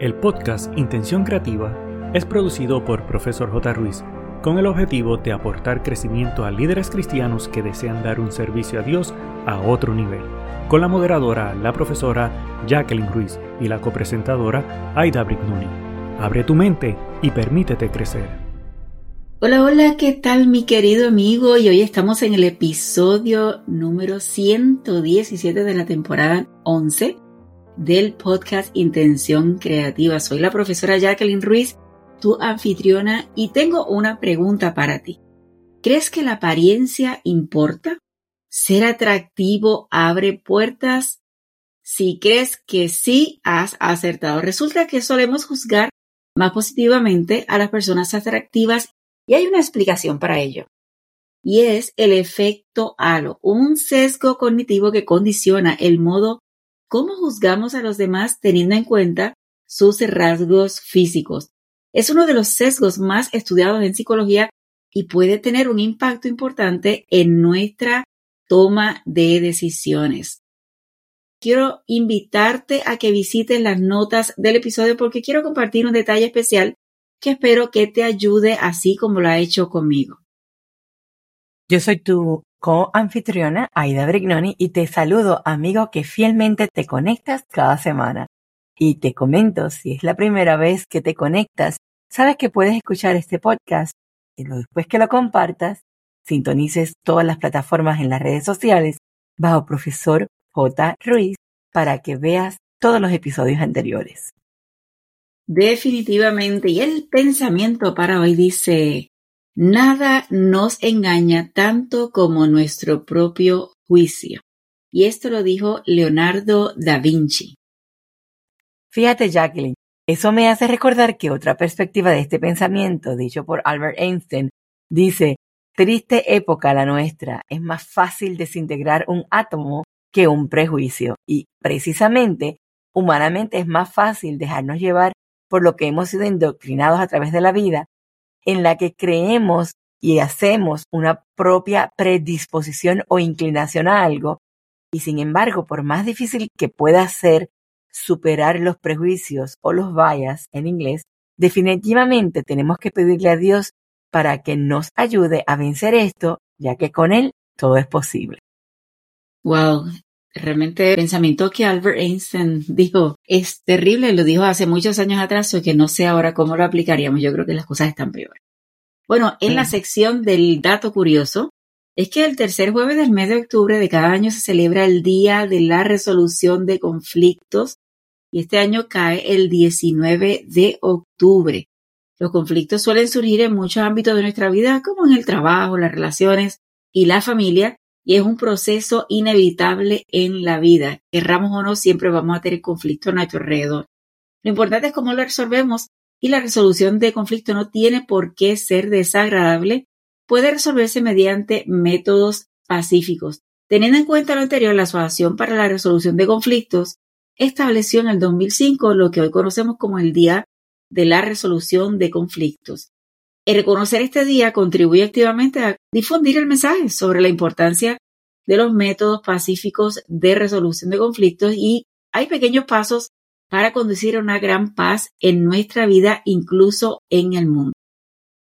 El podcast Intención Creativa es producido por Profesor J. Ruiz con el objetivo de aportar crecimiento a líderes cristianos que desean dar un servicio a Dios a otro nivel, con la moderadora, la profesora Jacqueline Ruiz y la copresentadora Aida Brignoni. Abre tu mente y permítete crecer. Hola, hola, ¿qué tal mi querido amigo? Y hoy estamos en el episodio número 117 de la temporada 11 del podcast Intención Creativa. Soy la profesora Jacqueline Ruiz, tu anfitriona, y tengo una pregunta para ti. ¿Crees que la apariencia importa? ¿Ser atractivo abre puertas? Si crees que sí, has acertado. Resulta que solemos juzgar más positivamente a las personas atractivas y hay una explicación para ello. Y es el efecto halo, un sesgo cognitivo que condiciona el modo cómo juzgamos a los demás teniendo en cuenta sus rasgos físicos. Es uno de los sesgos más estudiados en psicología y puede tener un impacto importante en nuestra toma de decisiones. Quiero invitarte a que visites las notas del episodio porque quiero compartir un detalle especial que espero que te ayude así como lo ha hecho conmigo. Yo soy tu co-anfitriona Aida Brignoni y te saludo amigo que fielmente te conectas cada semana. Y te comento, si es la primera vez que te conectas, sabes que puedes escuchar este podcast y después que lo compartas, sintonices todas las plataformas en las redes sociales bajo profesor J. Ruiz para que veas todos los episodios anteriores. Definitivamente. Y el pensamiento para hoy dice, Nada nos engaña tanto como nuestro propio juicio. Y esto lo dijo Leonardo da Vinci. Fíjate, Jacqueline, eso me hace recordar que otra perspectiva de este pensamiento, dicho por Albert Einstein, dice, triste época la nuestra, es más fácil desintegrar un átomo que un prejuicio. Y precisamente, humanamente es más fácil dejarnos llevar por lo que hemos sido indoctrinados a través de la vida en la que creemos y hacemos una propia predisposición o inclinación a algo, y sin embargo, por más difícil que pueda ser superar los prejuicios o los bias en inglés, definitivamente tenemos que pedirle a Dios para que nos ayude a vencer esto, ya que con Él todo es posible. Wow, realmente el pensamiento que Albert Einstein dijo es terrible, lo dijo hace muchos años atrás, o que no sé ahora cómo lo aplicaríamos, yo creo que las cosas están peores. Bueno, en la sección del dato curioso, es que el tercer jueves del mes de octubre de cada año se celebra el Día de la Resolución de Conflictos y este año cae el 19 de octubre. Los conflictos suelen surgir en muchos ámbitos de nuestra vida, como en el trabajo, las relaciones y la familia, y es un proceso inevitable en la vida. Querramos o no, siempre vamos a tener conflictos a nuestro alrededor. Lo importante es cómo lo resolvemos y la resolución de conflicto no tiene por qué ser desagradable, puede resolverse mediante métodos pacíficos. Teniendo en cuenta lo anterior, la Asociación para la Resolución de Conflictos estableció en el 2005 lo que hoy conocemos como el Día de la Resolución de Conflictos. El reconocer este día contribuye activamente a difundir el mensaje sobre la importancia de los métodos pacíficos de resolución de conflictos y hay pequeños pasos para conducir a una gran paz en nuestra vida, incluso en el mundo.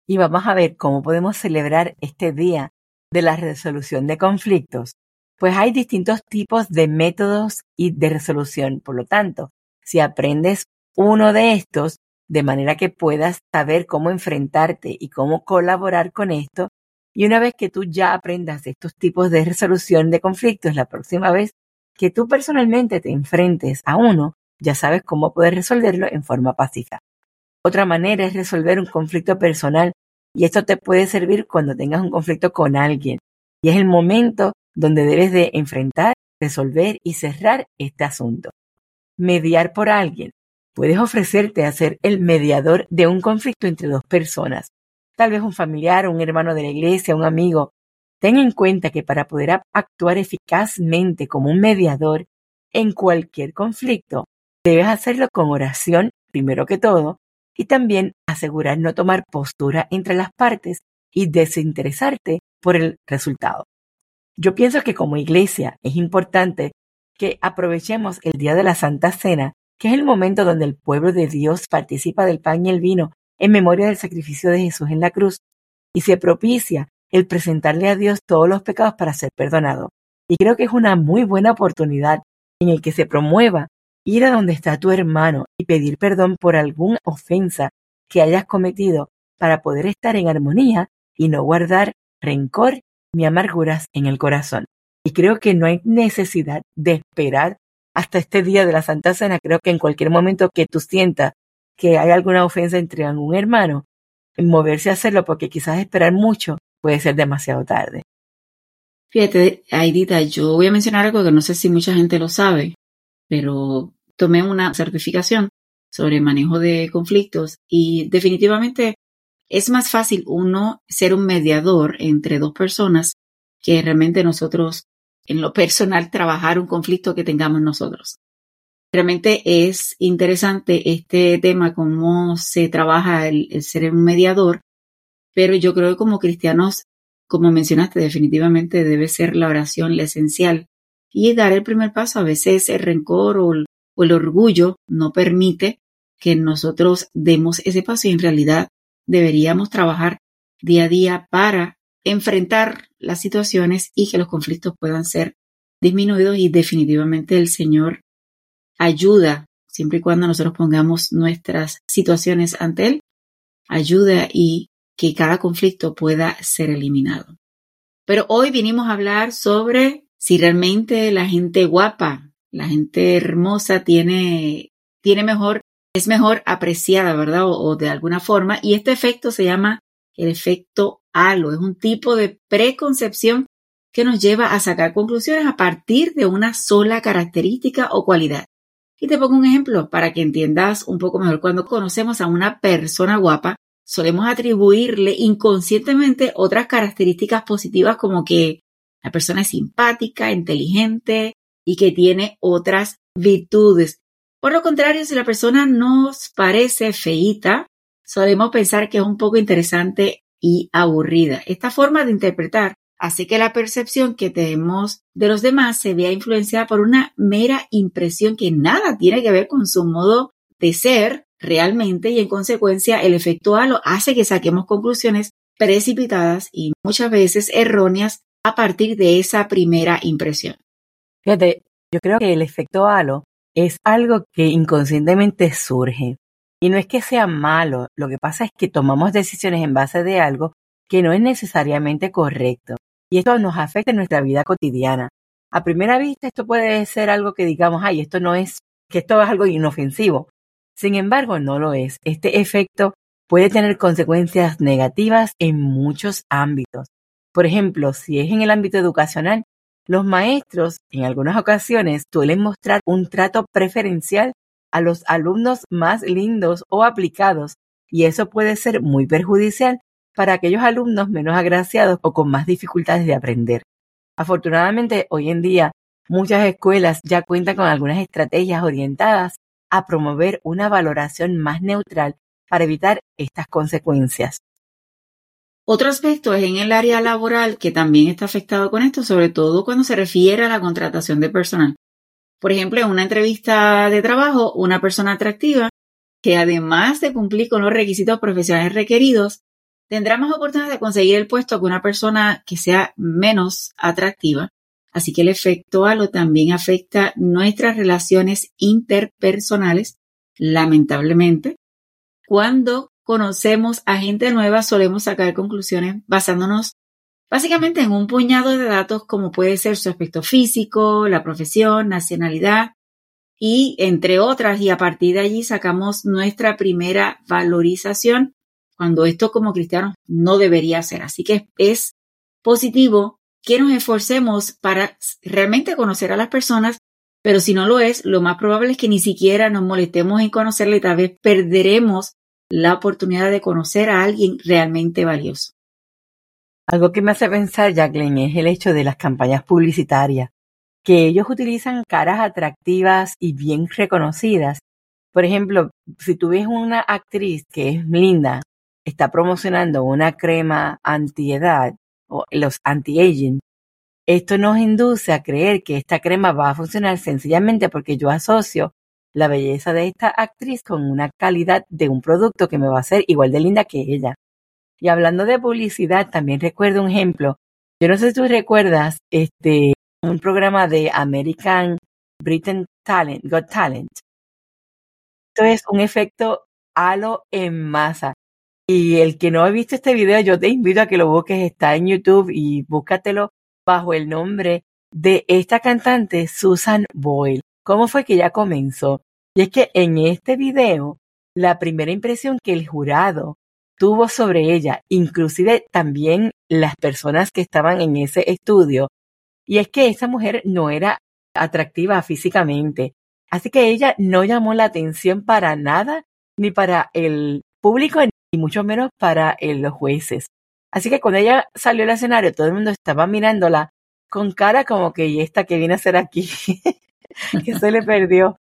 Y vamos a ver cómo podemos celebrar este día de la resolución de conflictos. Pues hay distintos tipos de métodos y de resolución. Por lo tanto, si aprendes uno de estos, de manera que puedas saber cómo enfrentarte y cómo colaborar con esto. Y una vez que tú ya aprendas estos tipos de resolución de conflictos, la próxima vez que tú personalmente te enfrentes a uno, ya sabes cómo poder resolverlo en forma pacífica. Otra manera es resolver un conflicto personal y esto te puede servir cuando tengas un conflicto con alguien. Y es el momento donde debes de enfrentar, resolver y cerrar este asunto. Mediar por alguien. Puedes ofrecerte a ser el mediador de un conflicto entre dos personas, tal vez un familiar, un hermano de la iglesia, un amigo. Ten en cuenta que para poder actuar eficazmente como un mediador en cualquier conflicto, debes hacerlo con oración primero que todo y también asegurar no tomar postura entre las partes y desinteresarte por el resultado. Yo pienso que como iglesia es importante que aprovechemos el día de la Santa Cena que es el momento donde el pueblo de Dios participa del pan y el vino en memoria del sacrificio de Jesús en la cruz y se propicia el presentarle a Dios todos los pecados para ser perdonado. Y creo que es una muy buena oportunidad en el que se promueva ir a donde está tu hermano y pedir perdón por alguna ofensa que hayas cometido para poder estar en armonía y no guardar rencor ni amarguras en el corazón. Y creo que no hay necesidad de esperar hasta este día de la Santa Cena. Creo que en cualquier momento que tú sientas que hay alguna ofensa entre algún hermano, moverse a hacerlo porque quizás esperar mucho puede ser demasiado tarde. Fíjate, Aidita, yo voy a mencionar algo que no sé si mucha gente lo sabe, pero tomé una certificación sobre manejo de conflictos y definitivamente es más fácil uno ser un mediador entre dos personas que realmente nosotros en lo personal trabajar un conflicto que tengamos nosotros. Realmente es interesante este tema, cómo se trabaja el, ser un mediador, pero yo creo que como cristianos, como mencionaste, definitivamente debe ser la oración la esencial y dar el primer paso. A veces el rencor o el orgullo no permite que nosotros demos ese paso y en realidad deberíamos trabajar día a día para enfrentar las situaciones y que los conflictos puedan ser disminuidos y definitivamente el Señor ayuda siempre y cuando nosotros pongamos nuestras situaciones ante Él, ayuda y que cada conflicto pueda ser eliminado. Pero hoy vinimos a hablar sobre si realmente la gente guapa, la gente hermosa tiene, tiene mejor es mejor apreciada, ¿verdad? O, de alguna forma. Y este efecto se llama el efecto halo. Es un tipo de preconcepción que nos lleva a sacar conclusiones a partir de una sola característica o cualidad. Y te pongo un ejemplo para que entiendas un poco mejor. Cuando conocemos a una persona guapa, solemos atribuirle inconscientemente otras características positivas como que la persona es simpática, inteligente y que tiene otras virtudes. Por lo contrario, si la persona nos parece feíta, solemos pensar que es un poco interesante y aburrida. Esta forma de interpretar hace que la percepción que tenemos de los demás se vea influenciada por una mera impresión que nada tiene que ver con su modo de ser realmente y en consecuencia el efecto halo hace que saquemos conclusiones precipitadas y muchas veces erróneas a partir de esa primera impresión. Fíjate, yo creo que el efecto halo es algo que inconscientemente surge. Y no es que sea malo, lo que pasa es que tomamos decisiones en base de algo que no es necesariamente correcto. Y esto nos afecta en nuestra vida cotidiana. A primera vista esto puede ser algo que digamos, ay, esto no es, que esto es algo inofensivo. Sin embargo, no lo es. Este efecto puede tener consecuencias negativas en muchos ámbitos. Por ejemplo, si es en el ámbito educacional, los maestros, en algunas ocasiones, suelen mostrar un trato preferencial a los alumnos más lindos o aplicados, y eso puede ser muy perjudicial para aquellos alumnos menos agraciados o con más dificultades de aprender. Afortunadamente, hoy en día, muchas escuelas ya cuentan con algunas estrategias orientadas a promover una valoración más neutral para evitar estas consecuencias. Otro aspecto es en el área laboral que también está afectado con esto, sobre todo cuando se refiere a la contratación de personal. Por ejemplo, en una entrevista de trabajo, una persona atractiva que además de cumplir con los requisitos profesionales requeridos, tendrá más oportunidades de conseguir el puesto que una persona que sea menos atractiva. Así que el efecto halo también afecta nuestras relaciones interpersonales, lamentablemente. Cuando conocemos a gente nueva, solemos sacar conclusiones basándonos básicamente en un puñado de datos como puede ser su aspecto físico, la profesión, nacionalidad y entre otras y a partir de allí sacamos nuestra primera valorización cuando esto como cristianos no debería ser. Así que es positivo que nos esforcemos para realmente conocer a las personas, pero si no lo es, lo más probable es que ni siquiera nos molestemos en conocerle y tal vez perderemos la oportunidad de conocer a alguien realmente valioso. Algo que me hace pensar, Jacqueline, es el hecho de las campañas publicitarias, que ellos utilizan caras atractivas y bien reconocidas. Por ejemplo, si tú ves una actriz que es linda, está promocionando una crema antiedad o los anti-aging, esto nos induce a creer que esta crema va a funcionar sencillamente porque yo asocio la belleza de esta actriz con una calidad de un producto que me va a hacer igual de linda que ella. Y hablando de publicidad, también recuerdo un ejemplo. Yo no sé si tú recuerdas este un programa de American Britain Talent, Got Talent. Esto es un efecto halo en masa. Y el que no ha visto este video, yo te invito a que lo busques, está en YouTube y búscatelo bajo el nombre de esta cantante Susan Boyle. ¿Cómo fue que ella comenzó? Y es que en este video, la primera impresión que el jurado tuvo sobre ella, inclusive también las personas que estaban en ese estudio, y es que esa mujer no era atractiva físicamente. Así que ella no llamó la atención para nada, ni para el público, ni mucho menos para los jueces. Así que cuando ella salió al escenario, todo el mundo estaba mirándola con cara como que, ¿y esta que viene a hacer aquí? que se le perdió.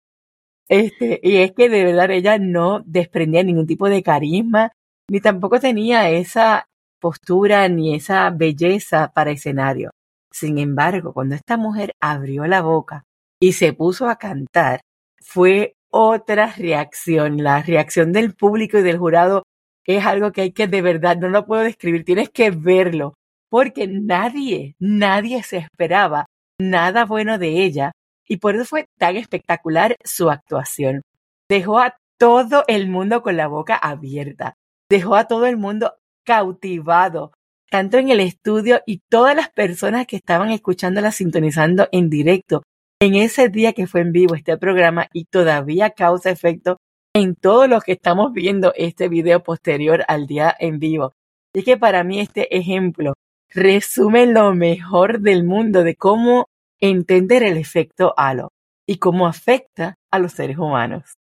Este, y es que de verdad ella no desprendía ningún tipo de carisma, ni tampoco tenía esa postura ni esa belleza para escenario. Sin embargo, cuando esta mujer abrió la boca y se puso a cantar, fue otra reacción. La reacción del público y del jurado es algo que hay que de verdad, no lo puedo describir, tienes que verlo, porque nadie, nadie se esperaba nada bueno de ella y por eso fue tan espectacular su actuación. Dejó a todo el mundo con la boca abierta, dejó a todo el mundo cautivado, tanto en el estudio y todas las personas que estaban escuchándola sintonizando en directo en ese día que fue en vivo este programa y todavía causa efecto en todos los que estamos viendo este video posterior al día en vivo. Y que para mí este ejemplo resume lo mejor del mundo de cómo entender el efecto halo y cómo afecta a los seres humanos.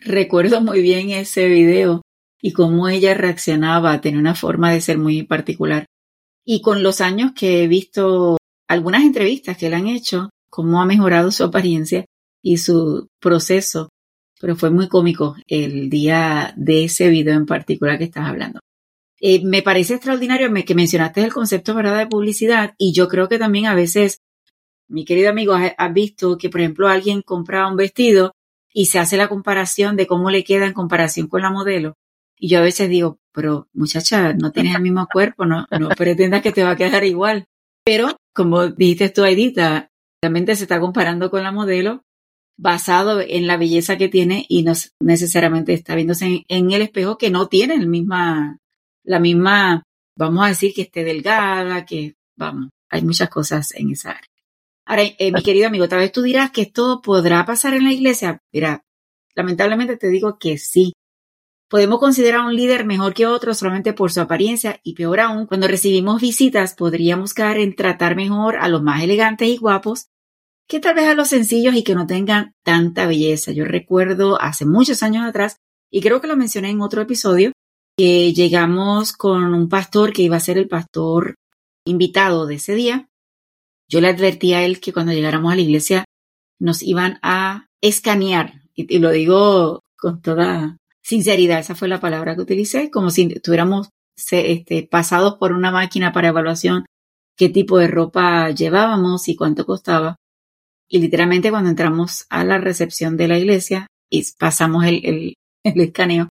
Recuerdo muy bien ese video y cómo ella reaccionaba, tenía una forma de ser muy particular. Y con los años que he visto algunas entrevistas que le han hecho, cómo ha mejorado su apariencia y su proceso, pero fue muy cómico el día de ese video en particular que estás hablando. Eh, me parece extraordinario que mencionaste el concepto ¿verdad? de publicidad y yo creo que también a veces, mi querido amigo, has visto que, por ejemplo, alguien compra un vestido y se hace la comparación de cómo le queda en comparación con la modelo y yo a veces digo, pero muchacha, no tienes el mismo cuerpo, no, no pretendas que te va a quedar igual. Pero, como dijiste tú, Aidita, realmente se está comparando con la modelo basado en la belleza que tiene y no necesariamente está viéndose en, el espejo que no tiene el misma, la misma, vamos a decir que esté delgada, que, vamos, hay muchas cosas en esa área. Ahora, eh, mi querido amigo, tal vez tú dirás que esto podrá pasar en la iglesia. Mira, lamentablemente te digo que sí. Podemos considerar a un líder mejor que otro solamente por su apariencia y peor aún, cuando recibimos visitas podríamos caer en tratar mejor a los más elegantes y guapos que tal vez a los sencillos y que no tengan tanta belleza. Yo recuerdo hace muchos años atrás, y creo que lo mencioné en otro episodio, que llegamos con un pastor que iba a ser el pastor invitado de ese día. Yo le advertí a él que cuando llegáramos a la iglesia nos iban a escanear, y, lo digo con toda sinceridad, esa fue la palabra que utilicé, como si estuviéramos este, pasados por una máquina para evaluación qué tipo de ropa llevábamos y cuánto costaba. Y literalmente cuando entramos a la recepción de la iglesia y pasamos el, escaneo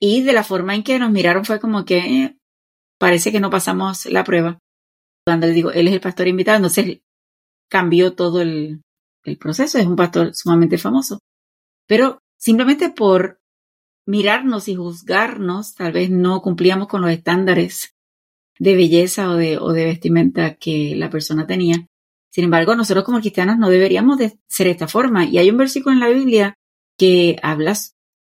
y de la forma en que nos miraron fue como que eh, parece que no pasamos la prueba. Cuando le digo, él es el pastor invitado, entonces cambió todo el proceso, es un pastor sumamente famoso. Pero simplemente por mirarnos y juzgarnos, tal vez no cumplíamos con los estándares de belleza o de, vestimenta que la persona tenía. Sin embargo, nosotros como cristianos no deberíamos de ser de esta forma. Y hay un versículo en la Biblia que habla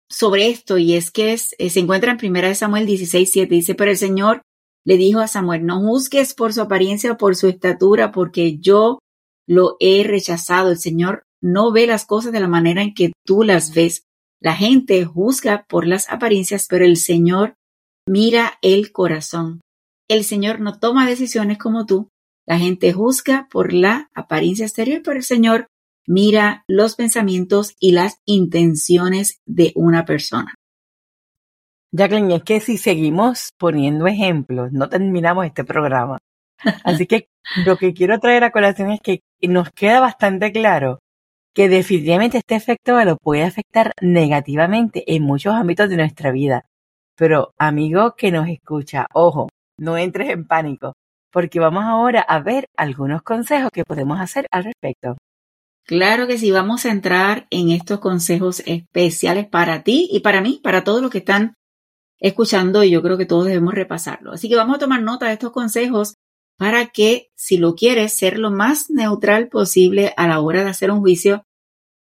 sobre esto y es que es, eh, se encuentra en 1 Samuel 16, 7. Dice, pero el Señor le dijo a Samuel, no juzgues por su apariencia o por su estatura, porque yo lo he rechazado. El Señor no ve las cosas de la manera en que tú las ves. La gente juzga por las apariencias, pero el Señor mira el corazón. El Señor no toma decisiones como tú. La gente juzga por la apariencia exterior, pero el Señor mira los pensamientos y las intenciones de una persona. Jacqueline, es que si seguimos poniendo ejemplos, no terminamos este programa. Así que lo que quiero traer a colación es que nos queda bastante claro que definitivamente este efecto lo puede afectar negativamente en muchos ámbitos de nuestra vida. Pero amigo que nos escucha, ojo, no entres en pánico, porque vamos ahora a ver algunos consejos que podemos hacer al respecto. Claro que sí, vamos a entrar en estos consejos especiales para ti y para mí, para todos los que están escuchando y yo creo que todos debemos repasarlo. Así que vamos a tomar nota de estos consejos para que, si lo quieres, ser lo más neutral posible a la hora de hacer un juicio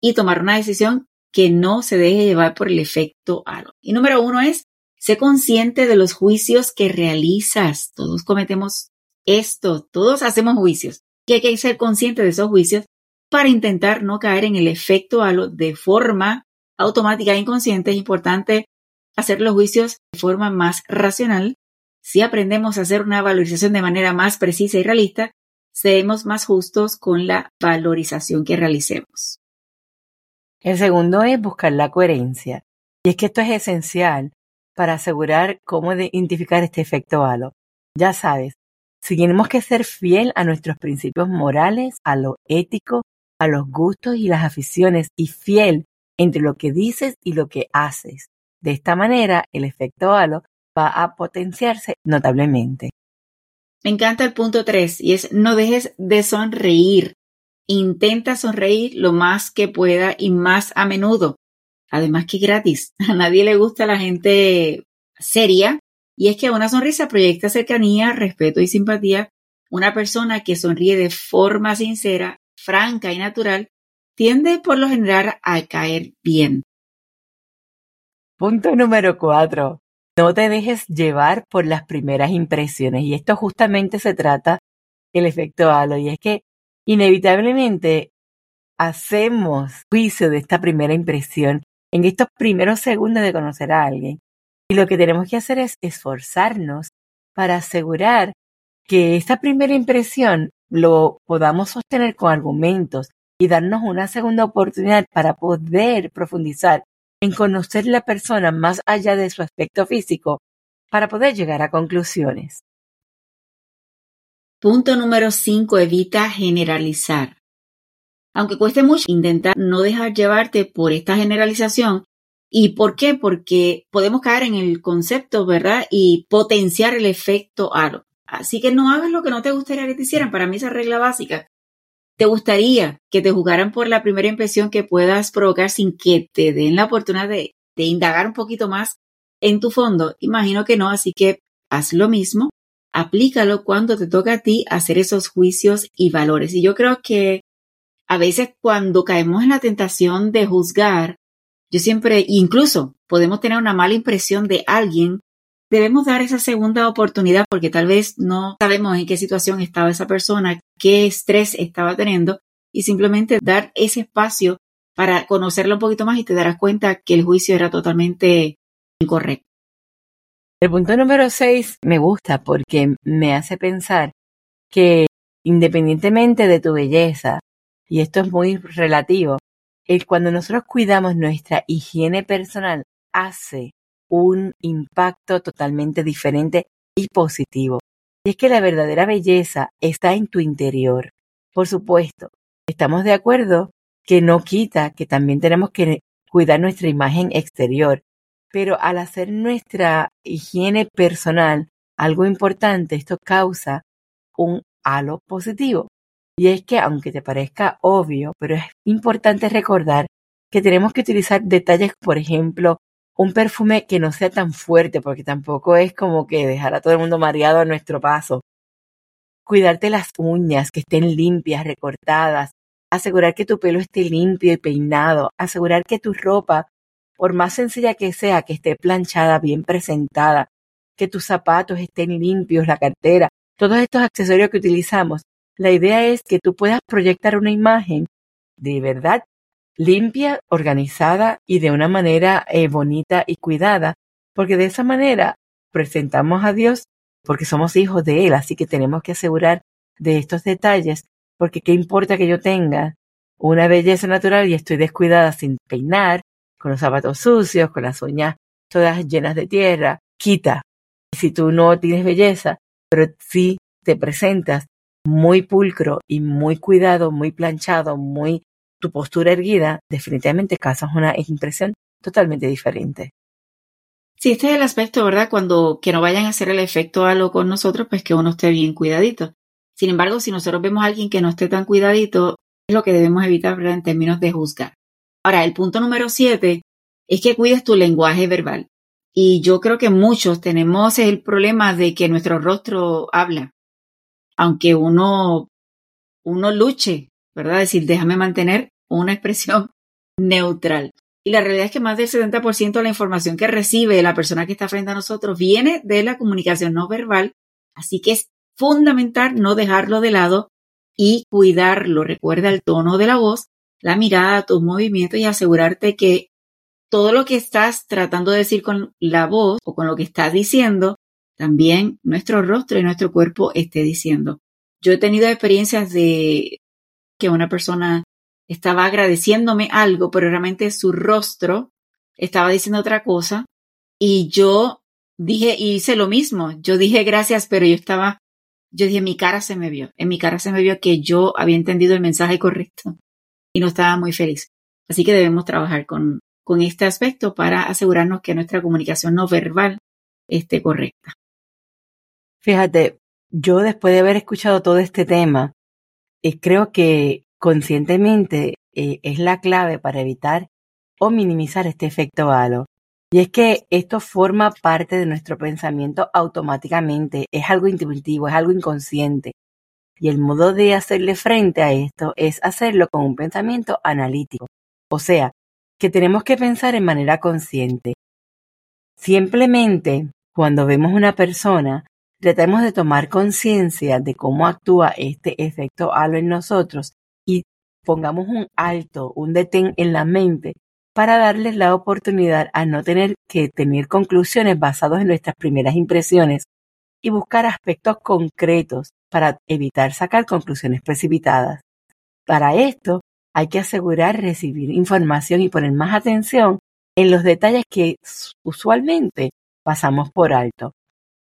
y tomar una decisión que no se deje llevar por el efecto halo. Y número uno es, sé consciente de los juicios que realizas. Todos cometemos esto, todos hacemos juicios. Y hay que ser consciente de esos juicios para intentar no caer en el efecto halo de forma automática e inconsciente. Es importante hacer los juicios de forma más racional. Si aprendemos a hacer una valorización de manera más precisa y realista, seremos más justos con la valorización que realicemos. El segundo es buscar la coherencia. Y es que esto es esencial para asegurar cómo identificar este efecto halo. Ya sabes, si tenemos que ser fiel a nuestros principios morales, a lo ético, a los gustos y las aficiones y fiel entre lo que dices y lo que haces. De esta manera, el efecto halo va a potenciarse notablemente. Me encanta el punto 3 y es no dejes de sonreír. Intenta sonreír lo más que pueda y más a menudo. Además que gratis. A nadie le gusta la gente seria y es que una sonrisa proyecta cercanía, respeto y simpatía. Una persona que sonríe de forma sincera franca y natural, tiende por lo general a caer bien. Punto número cuatro. No te dejes llevar por las primeras impresiones. Y esto justamente se trata el efecto halo. Y es que inevitablemente hacemos juicio de esta primera impresión en estos primeros segundos de conocer a alguien. Y lo que tenemos que hacer es esforzarnos para asegurar que esta primera impresión lo podamos sostener con argumentos y darnos una segunda oportunidad para poder profundizar en conocer la persona más allá de su aspecto físico para poder llegar a conclusiones. Punto número 5. Evita generalizar. Aunque cueste mucho, intentar no dejar llevarte por esta generalización. ¿Y por qué? Porque podemos caer en el concepto, ¿verdad? Y potenciar el efecto aro. Así que no hagas lo que no te gustaría que te hicieran. Para mí esa regla básica. ¿Te gustaría que te jugaran por la primera impresión que puedas provocar sin que te den la oportunidad de, de indagar un poquito más en tu fondo? Imagino que no, así que haz lo mismo, aplícalo cuando te toca a ti hacer esos juicios y valores. Y yo creo que a veces cuando caemos en la tentación de juzgar, yo siempre, incluso podemos tener una mala impresión de alguien debemos dar esa segunda oportunidad porque tal vez no sabemos en qué situación estaba esa persona, qué estrés estaba teniendo y simplemente dar ese espacio para conocerla un poquito más y te darás cuenta que el juicio era totalmente incorrecto. El punto número 6 me gusta porque me hace pensar que independientemente de tu belleza, y esto es muy relativo, el cuando nosotros cuidamos nuestra higiene personal hace un impacto totalmente diferente y positivo. Y es que la verdadera belleza está en tu interior. Por supuesto, estamos de acuerdo que no quita que también tenemos que cuidar nuestra imagen exterior, pero al hacer nuestra higiene personal algo importante, esto causa un halo positivo. Y es que, aunque te parezca obvio, pero es importante recordar que tenemos que utilizar detalles, por ejemplo, un perfume que no sea tan fuerte, porque tampoco es como que dejar a todo el mundo mareado a nuestro paso. Cuidarte las uñas, que estén limpias, recortadas, asegurar que tu pelo esté limpio y peinado, asegurar que tu ropa, por más sencilla que sea, que esté planchada, bien presentada, que tus zapatos estén limpios, la cartera, todos estos accesorios que utilizamos. La idea es que tú puedas proyectar una imagen de verdad limpia, organizada y de una manera eh, bonita y cuidada, porque de esa manera presentamos a Dios porque somos hijos de Él, así que tenemos que asegurar de estos detalles, porque qué importa que yo tenga una belleza natural y estoy descuidada sin peinar, con los zapatos sucios, con las uñas todas llenas de tierra, quita. Si tú no tienes belleza, pero si te presentas muy pulcro y muy cuidado, muy planchado, muy tu postura erguida, definitivamente causas una impresión totalmente diferente. Sí, este es el aspecto, ¿verdad? Cuando que no vayan a hacer el efecto algo con nosotros, pues que uno esté bien cuidadito. Sin embargo, si nosotros vemos a alguien que no esté tan cuidadito, es lo que debemos evitar ¿verdad? en términos de juzgar. Ahora, el punto número siete es que cuides tu lenguaje verbal. Y yo creo que muchos tenemos el problema de que nuestro rostro habla. Aunque uno, uno luche, ¿verdad? Decir, déjame mantener una expresión neutral. Y la realidad es que más del 70% de la información que recibe la persona que está frente a nosotros viene de la comunicación no verbal. Así que es fundamental no dejarlo de lado y cuidarlo. Recuerda el tono de la voz, la mirada, tus movimientos y asegurarte que todo lo que estás tratando de decir con la voz o con lo que estás diciendo, también nuestro rostro y nuestro cuerpo esté diciendo. Yo he tenido experiencias de que una persona estaba agradeciéndome algo, pero realmente su rostro estaba diciendo otra cosa. Y yo dije, y hice lo mismo. Yo dije gracias, pero yo estaba, yo dije, mi cara se me vio. En mi cara se me vio que yo había entendido el mensaje correcto y no estaba muy feliz. Así que debemos trabajar con, con este aspecto para asegurarnos que nuestra comunicación no verbal esté correcta. Fíjate, yo después de haber escuchado todo este tema, eh, creo que conscientemente eh, es la clave para evitar o minimizar este efecto halo. Y es que esto forma parte de nuestro pensamiento automáticamente, es algo intuitivo, es algo inconsciente. Y el modo de hacerle frente a esto es hacerlo con un pensamiento analítico. O sea, que tenemos que pensar en manera consciente. Simplemente, cuando vemos una persona, tratemos de tomar conciencia de cómo actúa este efecto halo en nosotros pongamos un alto, un detén en la mente para darles la oportunidad a no tener que tener conclusiones basadas en nuestras primeras impresiones y buscar aspectos concretos para evitar sacar conclusiones precipitadas. Para esto, hay que asegurar recibir información y poner más atención en los detalles que usualmente pasamos por alto.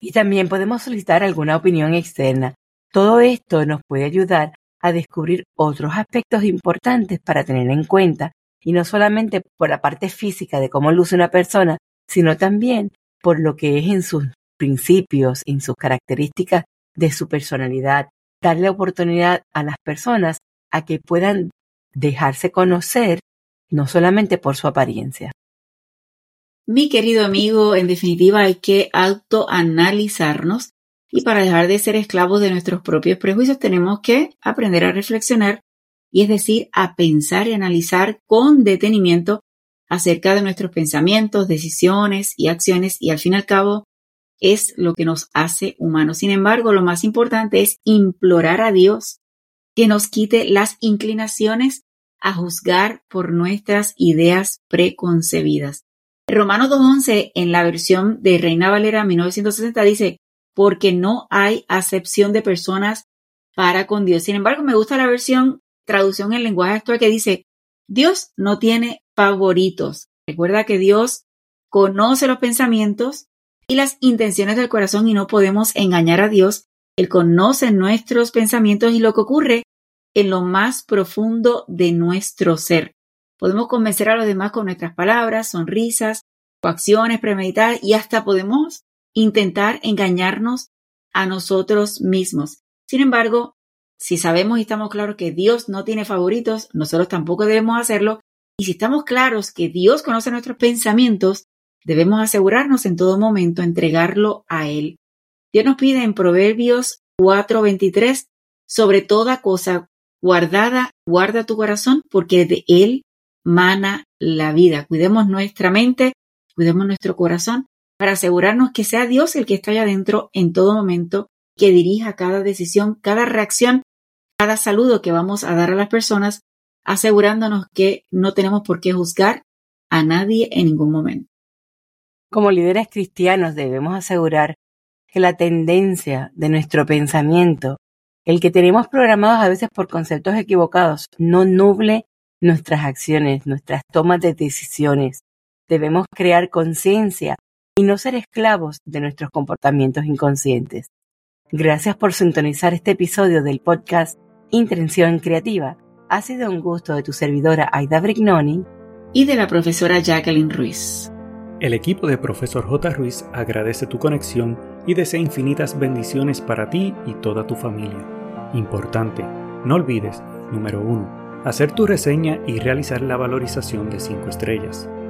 Y también podemos solicitar alguna opinión externa. Todo esto nos puede ayudar a descubrir otros aspectos importantes para tener en cuenta, y no solamente por la parte física de cómo luce una persona, sino también por lo que es en sus principios, en sus características de su personalidad, darle oportunidad a las personas a que puedan dejarse conocer no solamente por su apariencia. Mi querido amigo, en definitiva hay que autoanalizarnos y para dejar de ser esclavos de nuestros propios prejuicios tenemos que aprender a reflexionar y es decir, a pensar y analizar con detenimiento acerca de nuestros pensamientos, decisiones y acciones y al fin y al cabo es lo que nos hace humanos. Sin embargo, lo más importante es implorar a Dios que nos quite las inclinaciones a juzgar por nuestras ideas preconcebidas. Romanos 2.11 en la versión de Reina Valera 1960 dice, porque no hay acepción de personas para con Dios. Sin embargo, me gusta la versión traducción en lenguaje actual que dice, Dios no tiene favoritos. Recuerda que Dios conoce los pensamientos y las intenciones del corazón y no podemos engañar a Dios. Él conoce nuestros pensamientos y lo que ocurre en lo más profundo de nuestro ser. Podemos convencer a los demás con nuestras palabras, sonrisas, acciones premeditadas y hasta podemos intentar engañarnos a nosotros mismos. Sin embargo, si sabemos y estamos claros que Dios no tiene favoritos, nosotros tampoco debemos hacerlo. Y si estamos claros que Dios conoce nuestros pensamientos, debemos asegurarnos en todo momento entregarlo a Él. Dios nos pide en Proverbios 4:23, sobre toda cosa guardada, guarda tu corazón, porque de Él mana la vida. Cuidemos nuestra mente, cuidemos nuestro corazón, para asegurarnos que sea Dios el que está allá adentro en todo momento, que dirija cada decisión, cada reacción, cada saludo que vamos a dar a las personas, asegurándonos que no tenemos por qué juzgar a nadie en ningún momento. Como líderes cristianos debemos asegurar que la tendencia de nuestro pensamiento, el que tenemos programados a veces por conceptos equivocados, no nuble nuestras acciones, nuestras tomas de decisiones. Debemos crear conciencia y no ser esclavos de nuestros comportamientos inconscientes. Gracias por sintonizar este episodio del podcast Intención Creativa Ha sido un gusto de tu servidora Aida Brignoni y de la profesora Jacqueline Ruiz. El equipo de Profesor J. Ruiz agradece tu conexión y desea infinitas bendiciones para ti y toda tu familia. Importante, no olvides, número 1, hacer tu reseña y realizar la valorización de 5 estrellas.